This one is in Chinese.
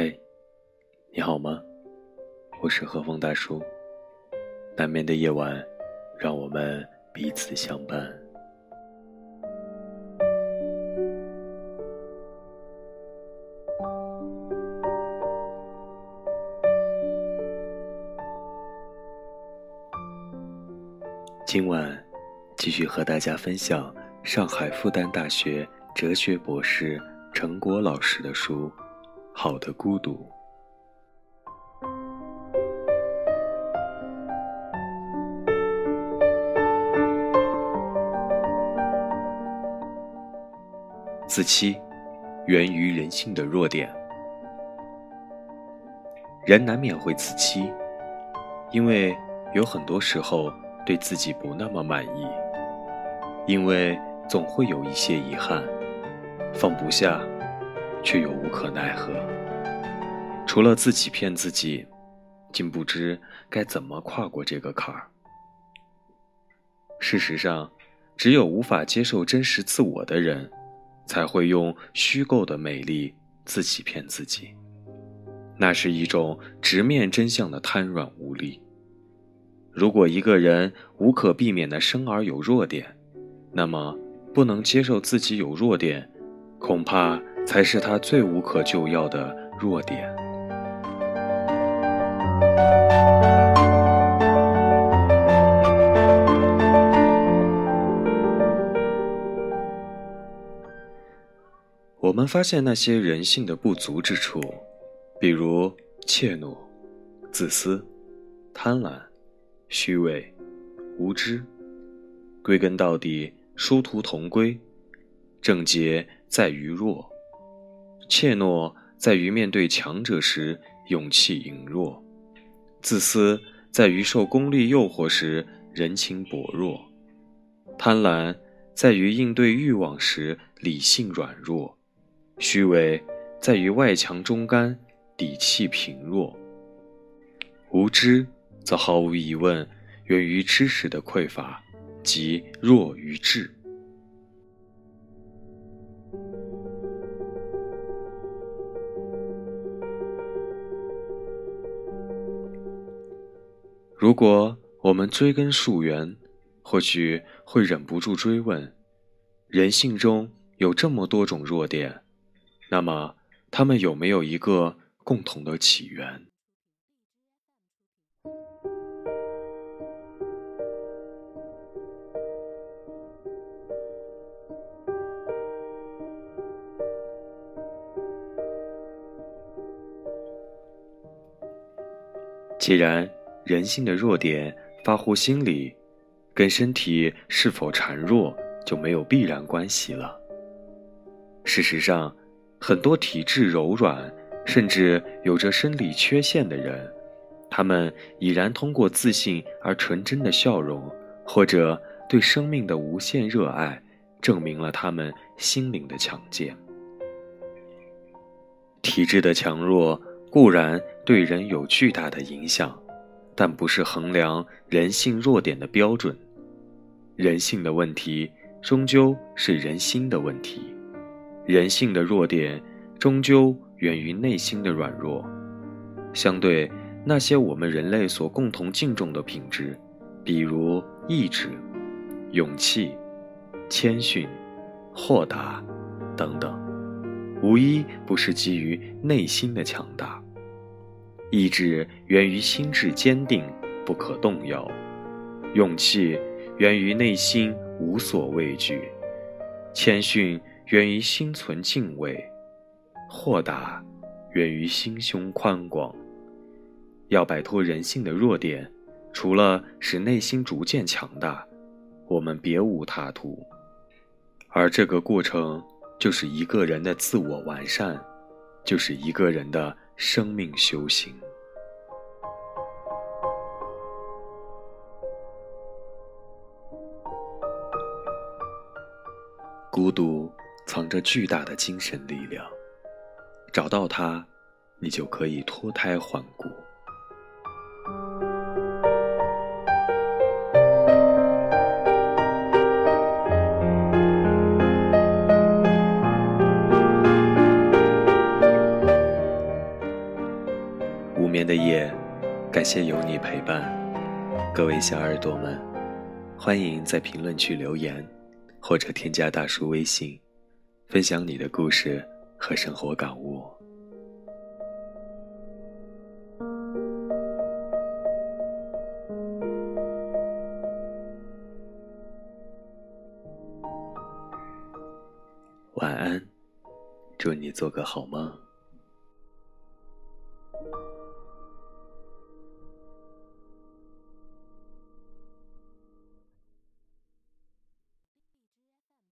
嘿，你好吗我是和风大叔。难眠的夜晚，让我们彼此相伴。今晚继续和大家分享上海复旦大学哲学博士陈果老师的书《好的孤独》。自欺源于人性的弱点，人难免会自欺，因为有很多时候。对自己不那么满意，因为总会有一些遗憾，放不下，却又无可奈何。除了自己骗自己，竟不知该怎么跨过这个坎儿。事实上，只有无法接受真实自我的人，才会用虚构的美丽自己骗自己。那是一种直面真相的瘫软无力。如果一个人无可避免的生而有弱点，那么不能接受自己有弱点，恐怕才是他最无可救药的弱点。我们发现那些人性的不足之处，比如怯懦、自私、贪婪。虚伪、无知，归根到底殊途同归。症结在于弱，怯懦在于面对强者时勇气羸弱，自私在于受功利诱惑时人情薄弱，贪婪在于应对欲望时理性软弱，虚伪在于外强中干底气贫弱，无知。则毫无疑问源于知识的匮乏，即弱于智。如果我们追根溯源，或许会忍不住追问：人性中有这么多种弱点，那么他们有没有一个共同的起源？既然人性的弱点发乎心理，跟身体是否孱弱就没有必然关系了。事实上，很多体质柔软，甚至有着生理缺陷的人，他们已然通过自信而纯真的笑容，或者对生命的无限热爱，证明了他们心灵的强健。体质的强弱。固然对人有巨大的影响，但不是衡量人性弱点的标准。人性的问题终究是人心的问题，人性的弱点终究源于内心的软弱。相对那些我们人类所共同敬重的品质，比如意志、勇气、谦逊、豁达等等。无一不是基于内心的强大。意志源于心智坚定不可动摇，勇气源于内心无所畏惧，谦逊源于心存敬畏，豁达源于心胸宽广。要摆脱人性的弱点，除了使内心逐渐强大，我们别无他途。而这个过程。就是一个人的自我完善，就是一个人的生命修行。孤独藏着巨大的精神力量，找到它，你就可以脱胎换骨。无眠的夜，感谢有你陪伴，各位小耳朵们，欢迎在评论区留言，或者添加大叔微信，分享你的故事和生活感悟。晚安，祝你做个好梦。